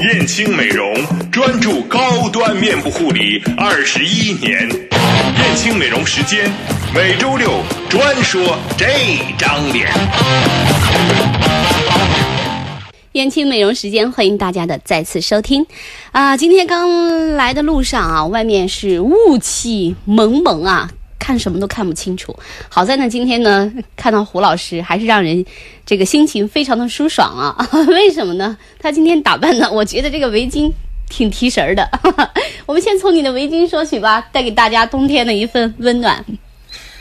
燕青美容专注高端面部护理二十一年，燕青美容时间每周六专说这张脸。燕青美容时间，欢迎大家的再次收听。啊，今天刚来的路上啊，外面是雾气蒙蒙啊，看什么都看不清楚。好在呢，今天呢，看到胡老师，还是让人这个心情非常的舒爽啊。为什么呢？他今天打扮呢，我觉得这个围巾挺提神儿的。我们先从你的围巾说起吧，带给大家冬天的一份温暖。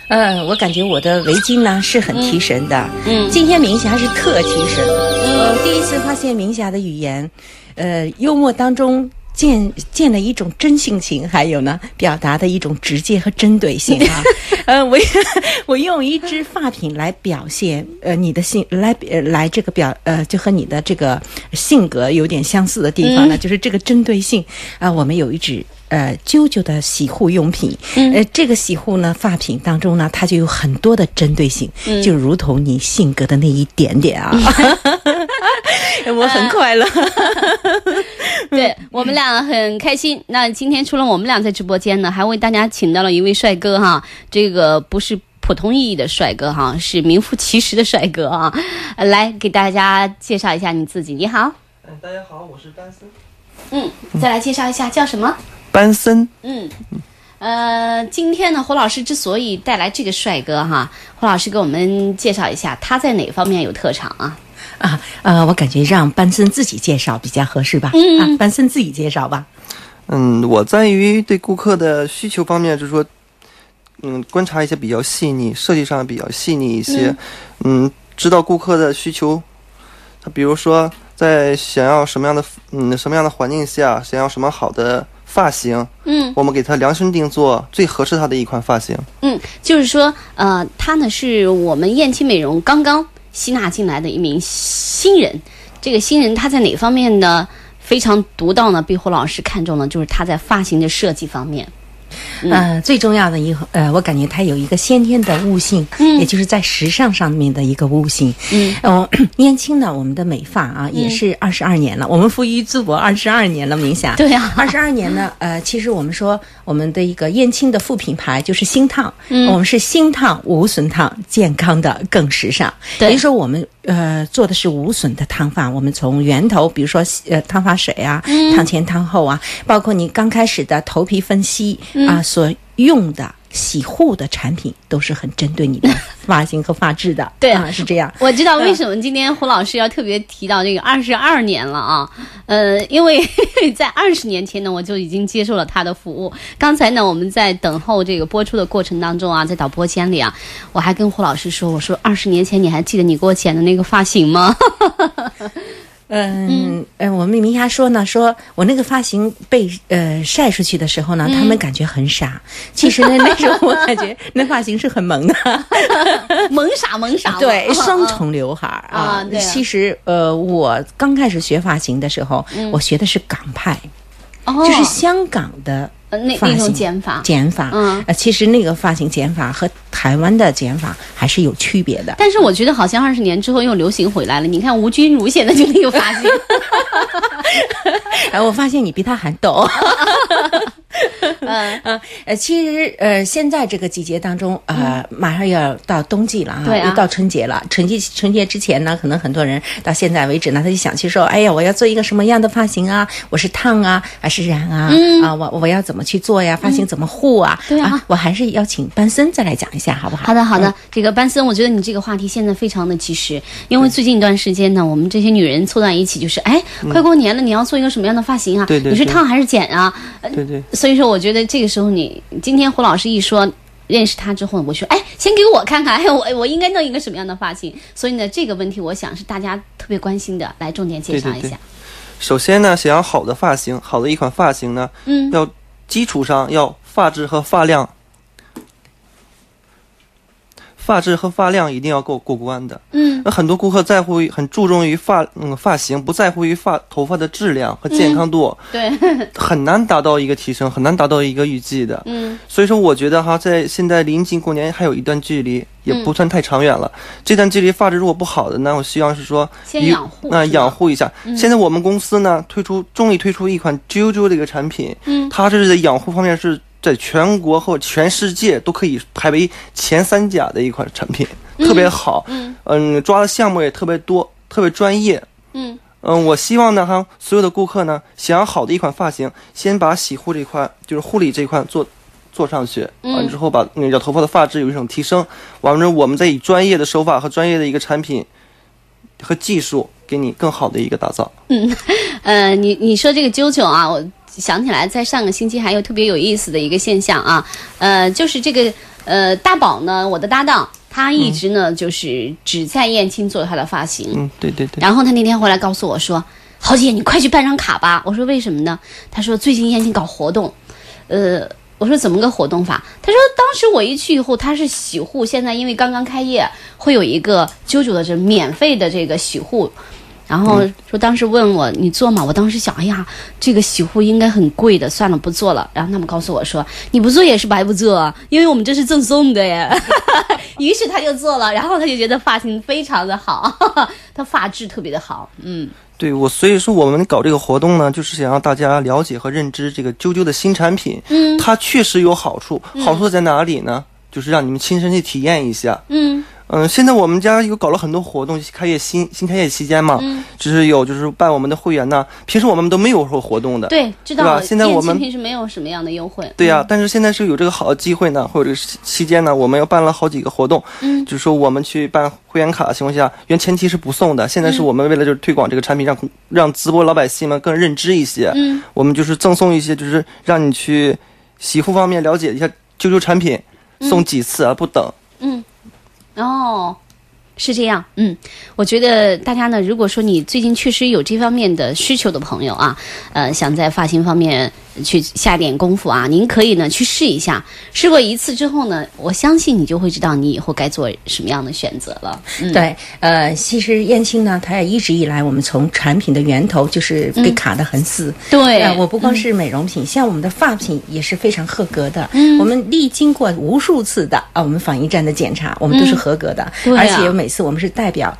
嗯，我感觉我的围巾呢是很提神的。嗯今天明霞是特提神。嗯，第一次发现明霞的语言，呃，幽默当中。见见的一种真性情，还有呢，表达的一种直接和针对性啊。呃，我 我用一支发品来表现呃你的性来呃来这个表呃就和你的这个性格有点相似的地方呢，就是这个针对性啊、我们有一支呃啾啾的洗护用品，呃这个洗护呢发品当中呢，它就有很多的针对性，就如同你性格的那一点点啊。我很快乐。对我们俩很开心。那今天除了我们俩在直播间呢，还为大家请到了一位帅哥哈，这个不是。普通意义的帅哥哈，是名副其实的帅哥啊！呃来给大家介绍一下你自己。你好，嗯，大家好，我是班森。嗯，再来介绍一下叫什么？班森，嗯，呃，今天呢，胡老师之所以带来这个帅哥哈，胡老师给我们介绍一下他在哪方面有特长啊？啊，呃，我感觉让班森自己介绍比较合适吧。嗯啊，班森自己介绍吧。嗯，我在于对顾客的需求方面，就是说，嗯，观察一些比较细腻，设计上比较细腻一些，嗯知道顾客的需求。他比如说，在想要什么样的，嗯，什么样的环境下，想要什么好的发型，嗯我们给他量身定做最合适他的一款发型。嗯，就是说，呃，他呢是我们燕青美容刚刚吸纳进来的一名新人。这个新人他在哪方面呢非常独到呢？被胡老师看中了，就是他在发型的设计方面。呃，最重要的一个呃，我感觉它有一个先天的悟性，嗯。也就是在时尚上面的一个悟性。嗯，哦，燕青 呢，我们的美发啊，也是二十二年了，我们富于淄博二十二年了，明霞。对呀 二十二年呢，呃，其实我们说我们的一个燕青的副品牌就是新烫，嗯，我们是新烫无损烫，健康的更时尚。对。也就是说我们呃做的是无损的烫发，我们从源头，比如说呃烫发水啊、烫前烫后啊，包括你刚开始的头皮分析啊、所用的。洗护的产品都是很针对你的 发型和发质的，对啊，是这样。我知道为什么今天胡老师要特别提到这个二十二年了啊，呃，因为 在二十年前呢，我就已经接受了他的服务。刚才呢，我们在等候这个播出的过程当中啊，在导播间里啊，我还跟胡老师说，我说二十年前你还记得你给我剪的那个发型吗？嗯。呃，我们明霞说呢，说我那个发型被呃晒出去的时候呢，他们感觉很傻。其实呢，那时候我感觉 那发型是很萌的，萌傻萌傻，对，啊双重刘海儿啊。其实呃，我刚开始学发型的时候，我学的是港派，哦，就是香港的呃那那种剪法。剪法。嗯呃，其实那个发型剪法和台湾的剪法还是有区别的。但是我觉得好像二十年之后又流行回来了。你看吴君如现在就那个发型，哎，我发现你比他还逗。嗯嗯呃，其实呃，现在这个季节当中，呃，马上要到冬季了啊，对啊又到春节了。春节春节之前呢，可能很多人到现在为止呢，他就想去说，哎呀，我要做一个什么样的发型啊？我是烫啊，还是染啊？啊，我我要怎么去做呀？发型怎么护啊？对啊我还是邀请班森再来讲一下，好不好？好的，好的，这个班森，我觉得你这个话题现在非常的及时，因为最近一段时间呢，我们这些女人凑在一起，就是哎，快过年了，你要做一个什么样的发型啊？对对对你是烫还是剪啊？呃对对，所以说，我觉得这个时候你今天胡老师一说。认识他之后，我说，哎，先给我看看，哎，我我应该弄一个什么样的发型？所以呢，这个问题我想是大家特别关心的，来重点介绍一下。对对对首先呢，想要好的发型，好的一款发型呢，嗯要基础上要发质和发量，发质和发量一定要够过关的。嗯那很多顾客在乎很注重于发嗯发型，不在乎于发头发的质量和健康度，对，很难达到一个提升，很难达到一个预计的。嗯所以说，我觉得哈，在现在临近过年还有一段距离，也不算太长远了。这段距离发质如果不好的呢，我希望是说先养护那、是吧养护一下。现在我们公司呢推出终于推出一款啾啾的一个产品，嗯它是在养护方面是在全国或全世界都可以排为前三甲的一款产品，特别好。嗯嗯，抓的项目也特别多，特别专业。嗯嗯，我希望呢，哈，所有的顾客呢，想要好的一款发型，先把洗护这一块，就是护理这一块做做上去，完了之后把那个头发的发质有一种提升，完了之后我们再以专业的手法和专业的一个产品和技术，给你更好的一个打造。嗯呃，你你说这个啾啾啊，我想起来，在上个星期还有特别有意思的一个现象啊，呃，就是这个呃大宝呢，我的搭档，他一直呢、就是只在燕青做他的发型，嗯，对对对。然后他那天回来告诉我说：“豪姐，你快去办张卡吧。”我说：“为什么呢？”他说：“最近燕青搞活动。”呃，我说：“怎么个活动法？”他说：“当时我一去以后，他是洗护，现在因为刚刚开业，会有一个啾啾的这免费的这个洗护。”然后说当时问我你做吗？我当时想，哎呀，这个洗护应该很贵的，算了不做了。然后他们告诉我说，你不做也是白不做，因为我们这是赠送的耶。于是他就做了，然后他就觉得发型非常的好，他发质特别的好，嗯对我，所以说我们搞这个活动呢，就是想让大家了解和认知这个啾啾的新产品。嗯它确实有好处，好处在哪里呢？就是让你们亲身去体验一下。嗯嗯，现在我们家有搞了很多活动，开业新新开业期间嘛，嗯，就是有就是办我们的会员呢，平时我们都没有说活动的。对，知道吧？现在我们平时没有什么样的优惠，对呀、但是现在是有这个好的机会呢，或者这个期期间呢，我们又办了好几个活动，嗯。就是说我们去办会员卡的情况下，原前期是不送的，现在是我们为了就是推广这个产品，让让淄博老百姓们更认知一些，嗯。我们就是赠送一些，就是让你去洗护方面了解一下啾啾产品，送几次啊不等。嗯，哦。是这样，嗯，我觉得大家呢，如果说你最近确实有这方面的需求的朋友啊，呃，想在发型方面去下点功夫啊，您可以呢去试一下。试过一次之后呢，我相信你就会知道你以后该做什么样的选择了。嗯，对，呃，其实燕青呢，它也一直以来，我们从产品的源头就是被卡得很死。对呃，我不光是美容品，像我们的发品也是非常合格的。嗯我们历经过无数次的啊，我们防疫站的检查，我们都是合格的，对啊而且每次我们是代表。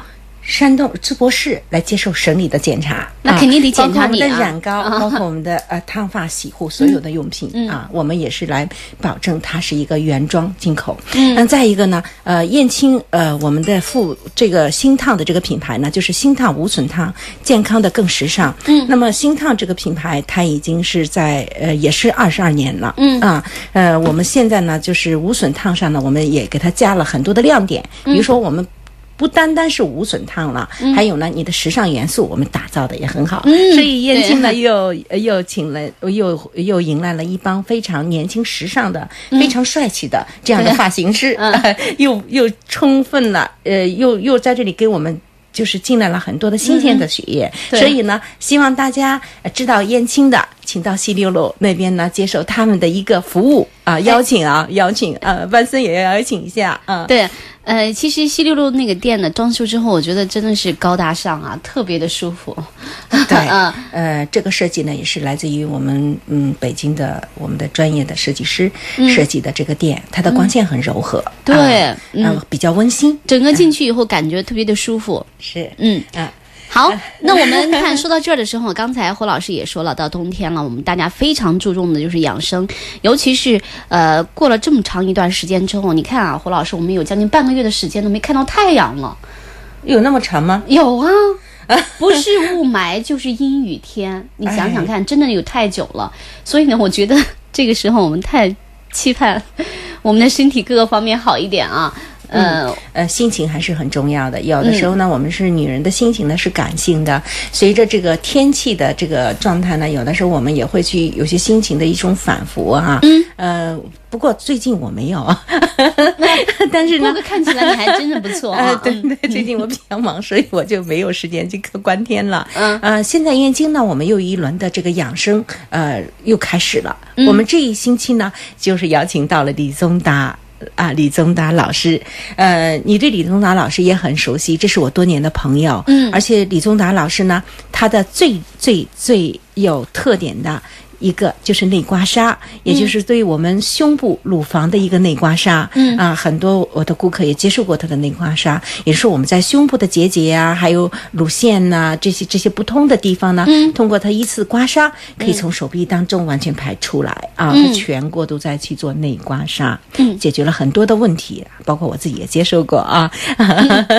山东淄博市来接受省里的检查，那肯定得检查包括我们的染膏，啊包括我们的呃烫发洗护所有的用品、嗯啊，我们也是来保证它是一个原装进口。嗯那再一个呢，呃，燕青呃我们的副这个新烫的这个品牌呢，就是新烫无损烫，健康的更时尚。嗯那么新烫这个品牌，它已经是在呃也是二十二年了。嗯啊呃，我们现在呢就是无损烫上呢，我们也给它加了很多的亮点，比如说我们。不单单是无损烫了，还有呢，你的时尚元素我们打造的也很好，嗯所以燕青呢又又请了又又迎来了一帮非常年轻时尚的、非常帅气的这样的发型师，嗯。又又充分了，呃，又又在这里给我们。就是进来了很多的新鲜的血液，对。所以呢，希望大家呃知道燕青的，请到西六路那边呢接受他们的一个服务啊，邀请啊，邀请呃，万森也要邀请一下啊。对，呃，其实西六路那个店呢，装修之后，我觉得真的是高大上啊，特别的舒服。对，嗯呃，这个设计呢也是来自于我们嗯北京的我们的专业的设计师设计的这个店，它的光线很柔和，对啊嗯呃比较温馨，整个进去以后，感觉特别的舒服。是嗯，啊。好，那我们看说到这儿的时候，刚才胡老师也说了，到冬天了，我们大家非常注重的就是养生，尤其是呃过了这么长一段时间之后，你看啊，胡老师，我们有将近半个月的时间都没看到太阳了。有那么长吗？有啊，不是雾霾就是阴雨天，你想想 看，真的有太久了。所以呢，我觉得这个时候我们太期盼我们的身体各个方面好一点啊。呃，呃，心情还是很重要的。有的时候呢，我们是女人的心情呢是感性的，随着这个天气的这个状态呢，有的时候我们也会去有些心情的一种反复啊。嗯，呃，不过最近我没有，但是呢，看起来你还真的不错呃啊，，对对，最近我比较忙，所以我就没有时间去看观天了。嗯呃，现在燕京呢，我们又一轮的这个养生，呃，又开始了。嗯我们这一星期呢，就是邀请到了李宗达。啊，李宗达老师，呃，你对李宗达老师也很熟悉，这是我多年的朋友，嗯。而且李宗达老师呢，他的最最最有特点的一个就是内刮痧，也就是对我们胸部乳房的一个内刮痧。嗯。啊，很多我的顾客也接受过他的内刮痧，也是我们在胸部的结节啊、还有乳腺呐、这些这些不通的地方呢，嗯。通过他一次刮痧，可以从手臂当中完全排出来啊，嗯。他全国都在去做内刮痧，嗯。解决了很多的问题，包括我自己也接受过啊。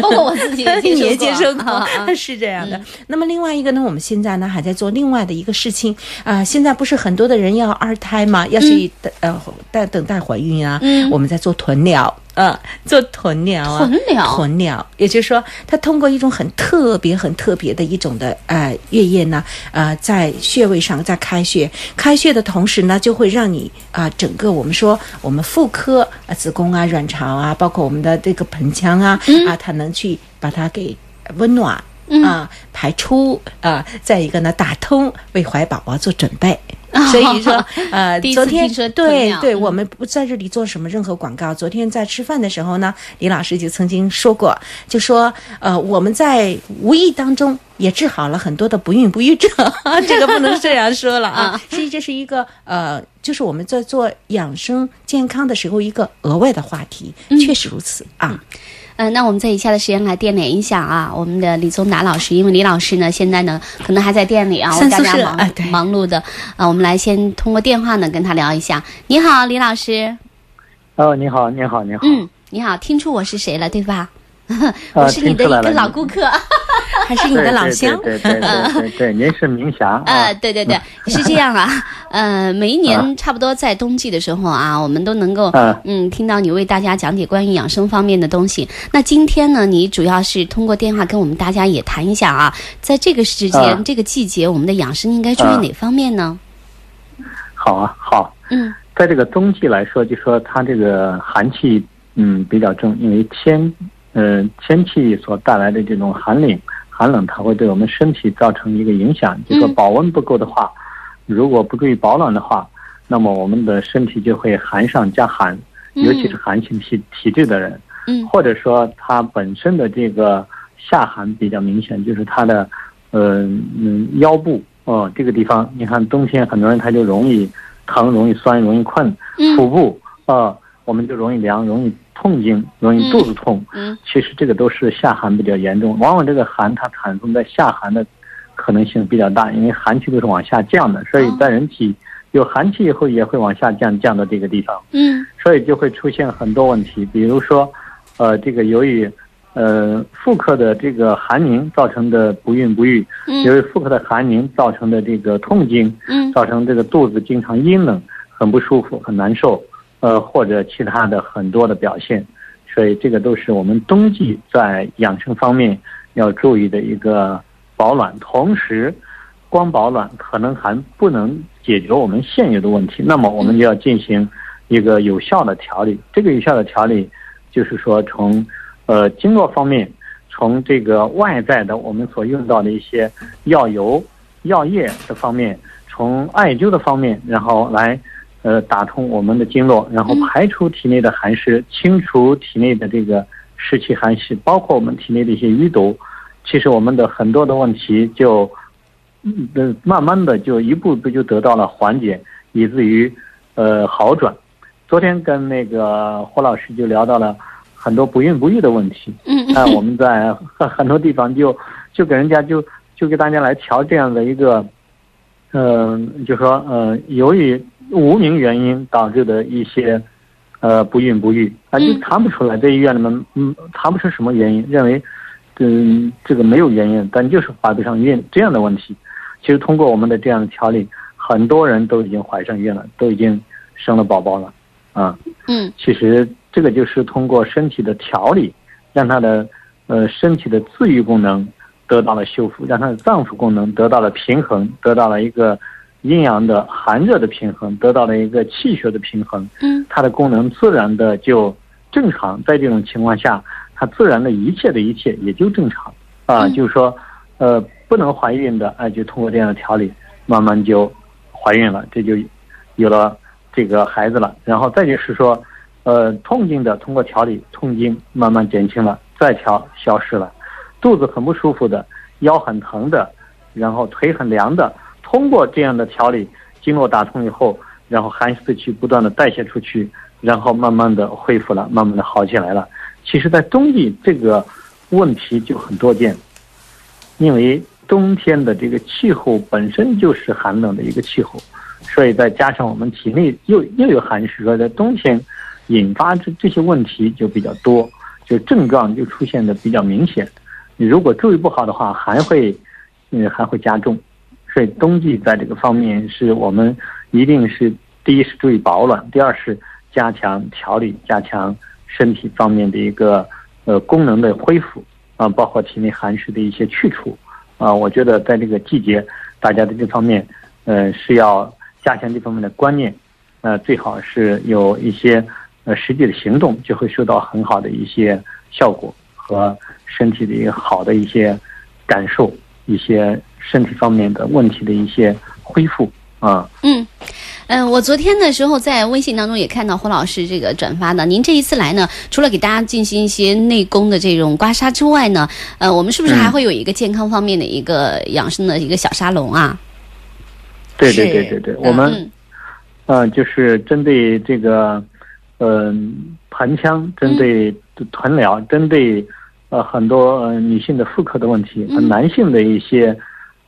包括我自己也接受过，也接受过，啊啊 是这样的。那么另外一个呢，我们现在呢还在做另外的一个事情啊、现在不是很多的人要二胎嘛，要去等、呃待等待怀孕啊，嗯。我们在做臀疗。呃，做臀疗啊，臀疗臀疗，也就是说，它通过一种很特别、很特别的一种的呃月液呢，呃，在穴位上在开穴，开穴的同时呢，就会让你啊、整个我们说我们妇科啊、子宫啊、卵巢啊，包括我们的这个盆腔啊，啊，它能去把它给温暖。啊，排出啊，再一个呢，打通，为怀宝宝做准备。所以说，呃，第一次昨天对对，我们不在这里做什么任何广告。昨天在吃饭的时候呢，李老师就曾经说过，就说呃，我们在无意当中也治好了很多的不孕不育症，这个不能这样说了啊。实际这是一个呃，就是我们在做养生健康的时候一个额外的话题，确实如此啊。嗯，那我们在以下的时间来电联一下啊，我们的李宗达老师，因为李老师呢现在呢可能还在店里啊，为三宿大家忙、啊忙碌的啊，我们来先通过电话呢跟他聊一下。你好，李老师，哦，你好，你好，你好。嗯，你好，听出我是谁了对吧？啊我是你的一个老顾客。还是你的老乡，对对对对对您是明霞呃，啊？对对对，是这样啊，呃，每一年差不多在冬季的时候啊，我们都能够嗯嗯听到你为大家讲解关于养生方面的东西。那今天呢，你主要是通过电话跟我们大家也谈一下啊，在这个时间、嗯这个季节，我们的养生应该注意嗯哪方面呢？好啊，好。嗯在这个冬季来说，就说它这个寒气嗯比较重，因为天呃天气所带来的这种寒冷寒冷，它会对我们身体造成一个影响。就说嗯保温不够的话，如果不注意保暖的话，那么我们的身体就会寒上加寒，尤其是寒性体体质的人。嗯或者说他本身的这个下寒比较明显，就是他的呃嗯腰部哦、这个地方，你看冬天很多人他就容易疼、容易酸、容易困，嗯腹部呃我们就容易凉、容易痛经、容易肚子痛。嗯。其实这个都是下寒比较严重，往往这个寒它产生在下寒的可能性比较大，因为寒气都是往下降的，所以在人体有寒气以后也会往下降，降到这个地方。嗯。所以就会出现很多问题，比如说，呃，这个由于呃妇科的这个寒凝造成的不孕不育，由嗯于妇科的寒凝造成的这个痛经，嗯。造成这个肚子经常阴冷，很不舒服，很难受，呃，或者其他的很多的表现，所以这个都是我们冬季在养生方面要注意的一个保暖，同时。光保暖可能还不能解决我们现有的问题，那么我们就要进行一个有效的调理。这个有效的调理，就是说从呃经络方面，从这个外在的我们所用到的一些药油、药液的方面，从艾灸的方面，然后来呃打通我们的经络，然后排除体内的寒湿，清除体内的这个湿气寒湿，包括我们体内的一些淤堵。其实我们的很多的问题就，慢慢的就一步步就得到了缓解，以至于呃好转。昨天跟那个霍老师就聊到了很多不孕不育的问题，嗯那我们在很 很多地方就就给人家就就给大家来调这样的一个，呃，就说呃，由于无名原因导致的一些呃不孕不育，啊，就嗯查不出来，在医院里面嗯查不出什么原因，认为嗯这个没有原因，但就是怀不上孕这样的问题。其实通过我们的这样的调理，很多人都已经怀上孕了，都已经生了宝宝了，啊。嗯其实这个就是通过身体的调理，让他的呃身体的自愈功能得到了修复，让他的脏腑功能得到了平衡，得到了一个阴阳的寒热的平衡，得到了一个气血的平衡，嗯，它的功能自然的就正常。在这种情况下，它自然的一切的一切也就正常啊，嗯就是说，呃，不能怀孕的，哎、就通过这样的调理，慢慢就怀孕了，这就有了这个孩子了。然后再就是说，呃，痛经的通过调理，痛经慢慢减轻了，再调消失了，肚子很不舒服的，腰很疼的，然后腿很凉的，通过这样的调理，经络打通以后，然后寒湿气不断的代谢出去，然后慢慢的恢复了，慢慢的好起来了。其实，在冬季这个问题就很多见，因为冬天的这个气候本身就是寒冷的一个气候，所以再加上我们体内又又有寒湿，所以在冬天引发这这些问题就比较多，就症状就出现的比较明显。你如果注意不好的话，还会，嗯，还会加重。所以冬季在这个方面是我们一定是第一是注意保暖，第二是加强调理，加强身体方面的一个呃功能的恢复啊，包括体内寒湿的一些去除啊。我觉得在这个季节，大家在这方面呃是要加强这方面的观念，呃，最好是有一些呃实际的行动，就会收到很好的一些效果和身体的一个好的一些感受，一些身体方面的问题的一些恢复啊。嗯，嗯、我昨天的时候在微信当中也看到胡老师这个转发的。您这一次来呢，除了给大家进行一些内功的这种刮痧之外呢，呃，我们是不是还会有一个健康方面的一个养生的一个小沙龙啊？对对对对对，我们嗯呃就是针对这个嗯、盆腔，针对臀疗，针对呃很多呃女性的妇科的问题和嗯男性的一些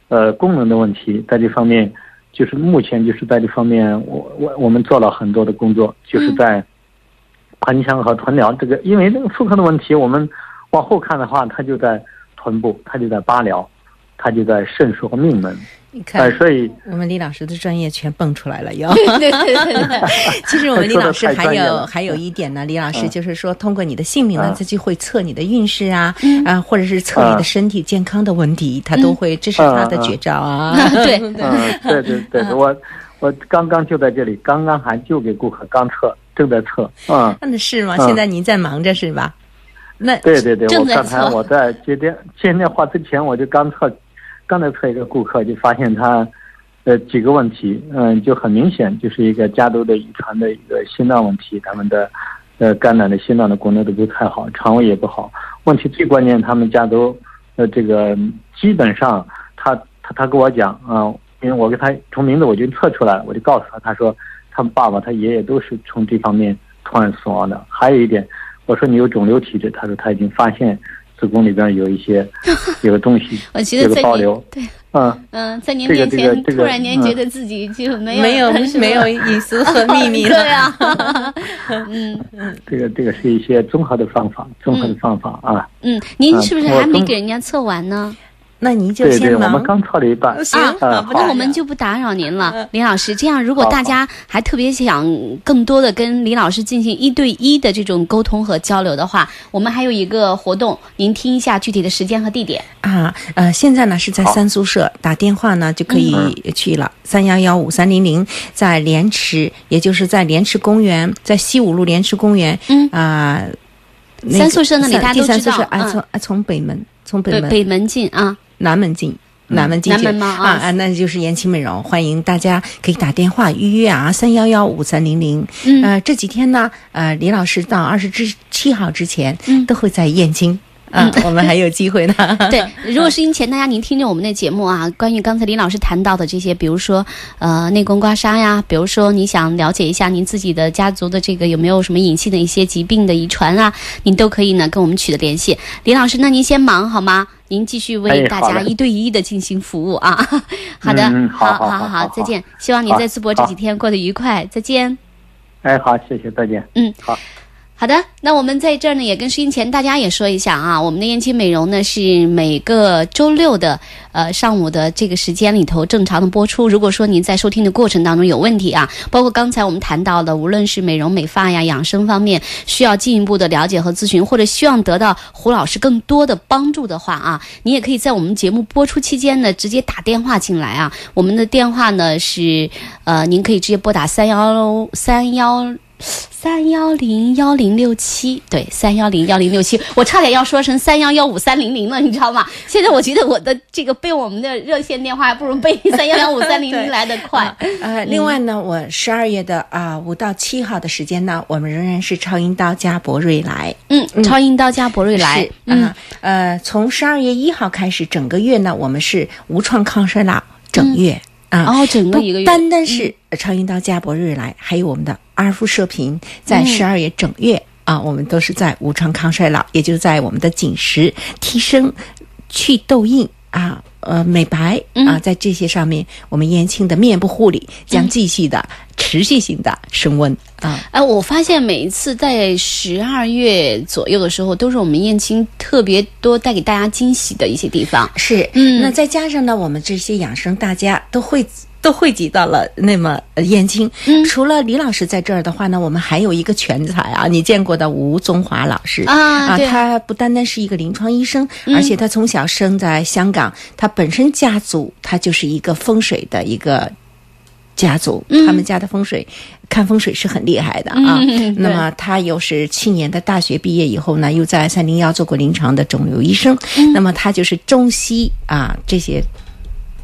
呃功能的问题，在这方面就是目前就是在这方面，我我我们做了很多的工作，就是嗯。在盆腔和臀疗这个，因为这个妇科的问题，我们往后看的话，它就在臀部，它就在八髎，它就在肾腧和命门，你哎、看，所以。我们李老师的专业全蹦出来了，又。对对对对，其实我们李老师还有还有一点呢，李老师嗯就是说，通过你的姓名呢嗯，他就会测你的运势啊，嗯啊，或者是测你的嗯身体健康的问题，他都会，这是他的绝招啊。对 嗯，对对对，我我刚刚就在这里，刚刚还就给顾客刚测，正在测。啊，那是吗？嗯现在您在忙着是吧？那对对对，我刚才我在接电接电话之前，我就刚测，刚才测一个顾客，就发现他呃几个问题，嗯，就很明显就是一个家族的遗传的一个心脏问题，他们的呃肝胆的心脏的功能都不太好，肠胃也不好。问题最关键，他们家族呃这个基本上他他他跟我讲啊、因为我给他从名字我就测出来了，我就告诉他，他说他们爸爸他爷爷都是从这方面突然死亡的。还有一点，我说你有肿瘤体质，他说他已经发现子宫里边有一些 有个东西我觉有得在您个保留，对，嗯。嗯、在您这个面前，这个这个突然间嗯觉得自己就没有没有没有隐私和 秘密了。对啊，嗯这个这个是一些综合的方法，综合的方法啊。嗯，您是不是还没给人家测完呢？那您就对对，先忙。我们。刚测了一半。行。啊，嗯好那我们就不打扰您了，嗯。李老师。这样，如果大家还特别想更多的跟李老师进行一对一的这种沟通和交流的话，我们还有一个活动，您听一下具体的时间和地点。啊，呃，现在呢是在三宿舍打电话呢就可以去了，三幺幺五三零零，在莲池，也就是在莲池公园，在西五路莲池公园，嗯。啊、那个三宿舍那里三大家都第三宿舍，哎，知道嗯。从哎从北门，从北对，门北门进啊，南门进。南门进去南门吗啊啊啊，那就是延期美容，欢迎大家可以打电话预约啊，三幺幺五三零零。嗯呃，这几天呢，呃，李老师到二十之七号之前，嗯都会在燕京啊，我们还有机会呢。对，如果是因前大家您听着我们的节目啊，关于刚才李老师谈到的这些，比如说呃内功刮痧呀，比如说你想了解一下您自己的家族的这个有没有什么隐性的一些疾病的遗传啊，您都可以呢跟我们取得联系。李老师，那您先忙好吗？您继续为大家一对一的进行服务啊。好的，嗯嗯好好好好好再见。希望您在淄博这几天过得愉快，再见。哎，好，谢谢，再见。嗯，好。好的，那我们在这儿呢，也跟收音前大家也说一下啊，我们的燕青美容呢是每个周六的呃上午的这个时间里头正常的播出。如果说您在收听的过程当中有问题啊，包括刚才我们谈到的，无论是美容美发呀、养生方面需要进一步的了解和咨询，或者希望得到胡老师更多的帮助的话啊，你也可以在我们节目播出期间呢直接打电话进来啊。我们的电话呢是呃，您可以直接拨打三幺三幺。三幺零幺零六七，对，三幺零幺零六七，我差点要说成三幺幺五三零零了，你知道吗？现在我觉得我的这个背我们的热线电话还不如背 三幺幺五三零零来的快。呃，另外呢，我十二月的啊五到七号的时间呢，我们仍然是超音刀加博瑞来。嗯，超音刀加博瑞来是。啊，呃，从十二月一号开始，整个月呢，我们是无创抗衰老整月。啊，哦，整个一个月，单单是超音刀加博瑞来，还有我们的阿尔夫射频，在十二月整月啊，我们都是在无创抗衰老，也就是在我们的紧实、提升、去痘印啊、呃美白啊，在这些上面，我们燕青的面部护理将继续的、持续性的升温啊。哎，我发现每一次在十二月左右的时候，都是我们燕青特别多带给大家惊喜的一些地方。是，嗯那再加上呢，我们这些养生大家都会。都汇集到了那么呃燕青，嗯。除了李老师在这儿的话呢，我们还有一个全才啊，你见过的吴宗华老师。啊对。他不单单是一个临床医生，而且他从小生在香港，他本身家族他就是一个风水的一个家族，他们家的风水看风水是很厉害的啊。嗯那么他又是去年的大学毕业以后呢，又在三零幺做过临床的肿瘤医生。那么他就是中西啊这些。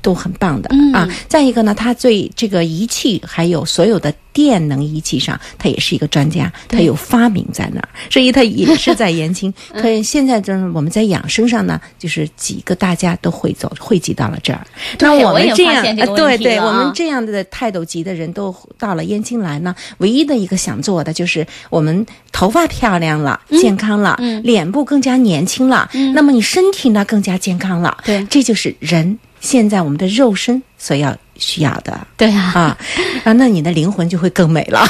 都很棒的、啊！再一个呢，他对这个仪器还有所有的电能仪器上，他也是一个专家，他有发明在那儿，所以他也是在延青。可以现在就是我们在养生上呢，就是几个大家都汇走汇集到了这儿。对那我们这样，现这个呃对对，我们这样的泰斗级的人都到了燕青来呢，唯一的一个想做的就是我们头发漂亮了、健康了，脸部更加年轻了，那么你身体呢更加健康了，对。这就是人现在我们的肉身所要需要的。对啊，啊啊，那你的灵魂就会更美了。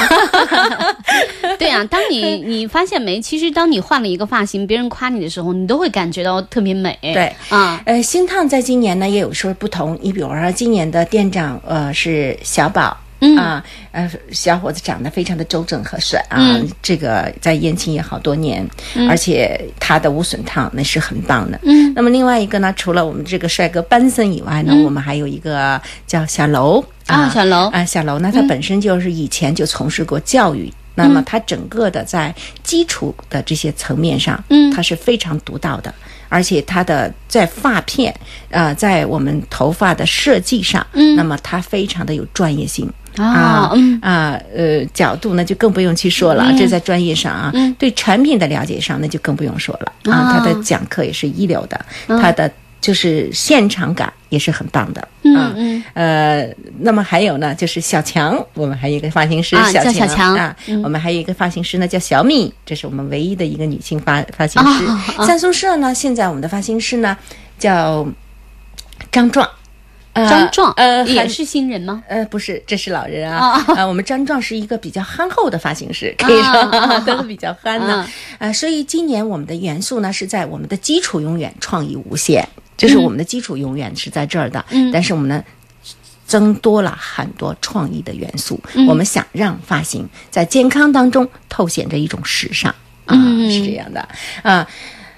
对啊，当你你发现没？其实当你换了一个发型，别人夸你的时候，你都会感觉到特别美。对啊，呃，星烫在今年呢也有说不同，你比如说今年的店长呃是小宝。嗯啊，呃，小伙子长得非常的周正和帅啊，嗯这个在燕青也好多年，而且他的无损烫那是很棒的。嗯，那么另外一个呢，除了我们这个帅哥班森以外呢，我们还有一个叫小楼啊小楼啊，小楼呢，他本身就是以前就从事过教育。那么他整个的在基础的这些层面上，嗯他是非常独到的，而且他的在发片，呃，在我们头发的设计上，嗯那么他非常的有专业性。啊，嗯。啊，呃，角度呢就更不用去说了，这在专业上啊，嗯。对产品的了解上那就更不用说了啊。啊，他的讲课也是一流的，他的就是现场感也是很棒的。嗯呃，那么还有呢，就是小强，我们还有一个发型师啊小强啊，嗯。我们还有一个发型师呢叫小米，这是我们唯一的一个女性发发型师。三宿舍呢，现在我们的发型师呢叫张壮，呃张壮呃很也是新人吗？呃，不是，这是老人啊。啊呃，我们张壮是一个比较憨厚的发型师，可以说、啊 都是比较憨的。啊呃，所以今年我们的元素呢是在我们的基础永远创意无限，就是我们的基础永远是在这儿的。嗯但是我们呢。增多了很多创意的元素，嗯我们想让发型在健康当中透显着一种时尚啊，嗯是这样的啊。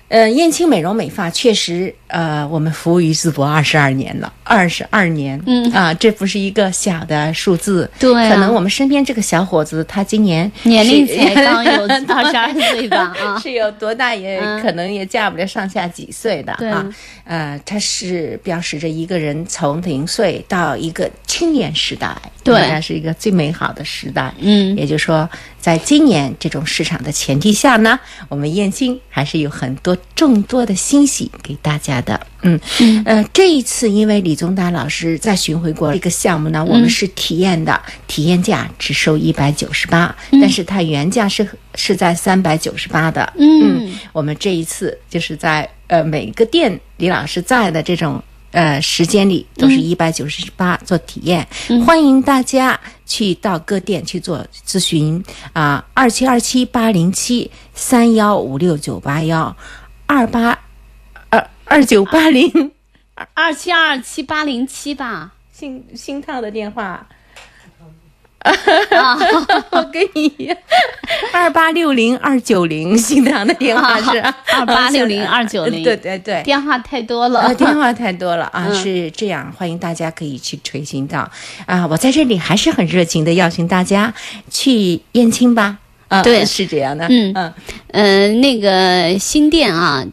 呃，燕青美容美发确实，呃，我们服务于淄博二十二年了，二十二年，嗯。啊，这不是一个小的数字，对啊。可能我们身边这个小伙子，他今年年龄是才刚 有二十二岁吧？啊，是有多大也嗯。可能也嫁不了上下几岁的啊，呃，它是标识着一个人从零岁到一个青年时代，对。那是一个最美好的时代。嗯。也就是说，在今年这种市场的前提下呢，我们燕青还是有很多众多的欣喜给大家的。嗯，呃，这一次因为李宗达老师在巡回过这个项目呢，我们是体验的，体验价只收一百九十八，但是它原价是是在三百九十八的。嗯。我们这一次就是在呃每个店李老师在的这种呃时间里都是一百九十八做体验，欢迎大家去到各店去做咨询啊，二七二七八零七三幺五六九八幺二八二二九八零。二七二七八零七吧。新新套的电话。啊，我 跟你一样，二八六零二九零，新唐的电话是。二八六零二九零，对对对，电话太多了，啊，电话太多了。啊，嗯。是这样，欢迎大家可以去垂询到。啊，我在这里还是很热情的邀请大家去燕青吧，啊，对。是这样的，嗯。嗯。呃，那个新店啊，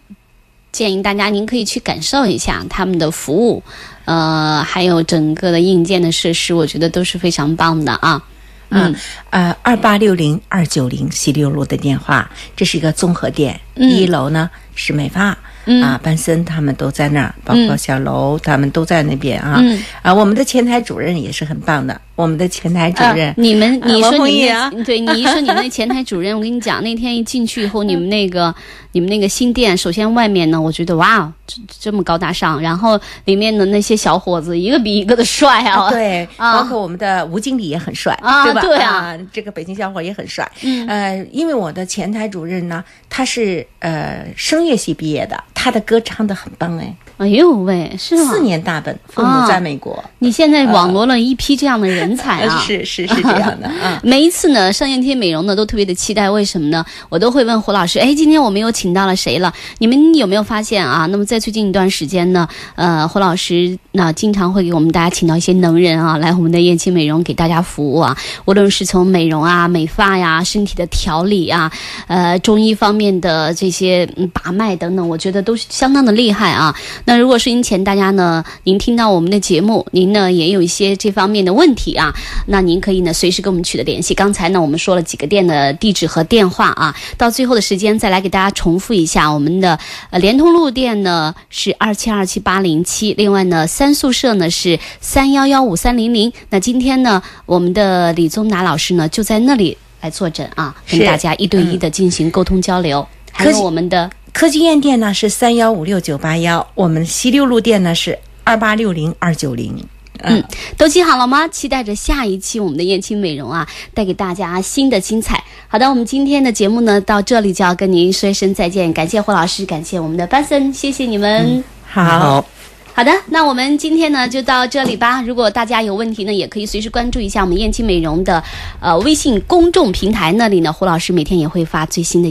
建议大家您可以去感受一下他们的服务，呃，还有整个的硬件的设施，我觉得都是非常棒的啊。嗯，呃，二八六零二九零西六路的电话，这是一个综合店，嗯一楼呢是美发。嗯啊，班森他们都在那儿，包括嗯小楼他们都在那边啊。嗯啊，我们的前台主任也是很棒的，我们的前台主任，啊你们，你说你对你一说你们那前台主任，我跟你讲，那天一进去以后，你们那个你们那个新店，首先外面呢，我觉得哇，这这么高大上，然后里面的那些小伙子，一个比一个的帅啊，对，啊。包括我们的吴经理也很帅，啊对吧？对啊。这个北京小伙也很帅。嗯。呃，因为我的前台主任呢，他是呃声乐系毕业的，他的歌唱的很棒哎，哎呦喂，是吗？四年大本，父啊母在美国，你现在网罗了一批这样的人才啊！是是是这样的啊。每一次呢，上燕天美容呢都特别的期待，为什么呢？我都会问胡老师，哎，今天我们又请到了谁了？你们有没有发现啊？那么在最近一段时间呢，呃，胡老师那经常会给我们大家请到一些能人啊，来我们的燕青美容给大家服务啊，无论是从美容啊、美发呀、身体的调理啊，呃，中医方面的这些嗯把脉等等，我觉得都是相当的厉害啊。那如果收音前大家呢，您听到我们的节目，您呢也有一些这方面的问题啊，那您可以呢随时跟我们取得联系。刚才呢我们说了几个店的地址和电话啊，到最后的时间再来给大家重复一下，我们的呃联通路店呢是二七二七八零七，另外呢三宿舍呢是三幺幺五三零零。那今天呢我们的李宗达老师呢就在那里来坐诊啊，跟大家一对一的进行沟通交流，还有我们的。科技院店呢是三幺五六九八幺，我们西六路店呢是二八六零二九零。嗯，都记好了吗？期待着下一期我们的燕青美容啊，带给大家新的精彩。好的，我们今天的节目呢到这里就要跟您说一声再见，感谢胡老师，感谢我们的班森，谢谢你们。好，好，好的，那我们今天呢就到这里吧。如果大家有问题呢，也可以随时关注一下我们燕青美容的呃微信公众平台，那里呢胡老师每天也会发最新的。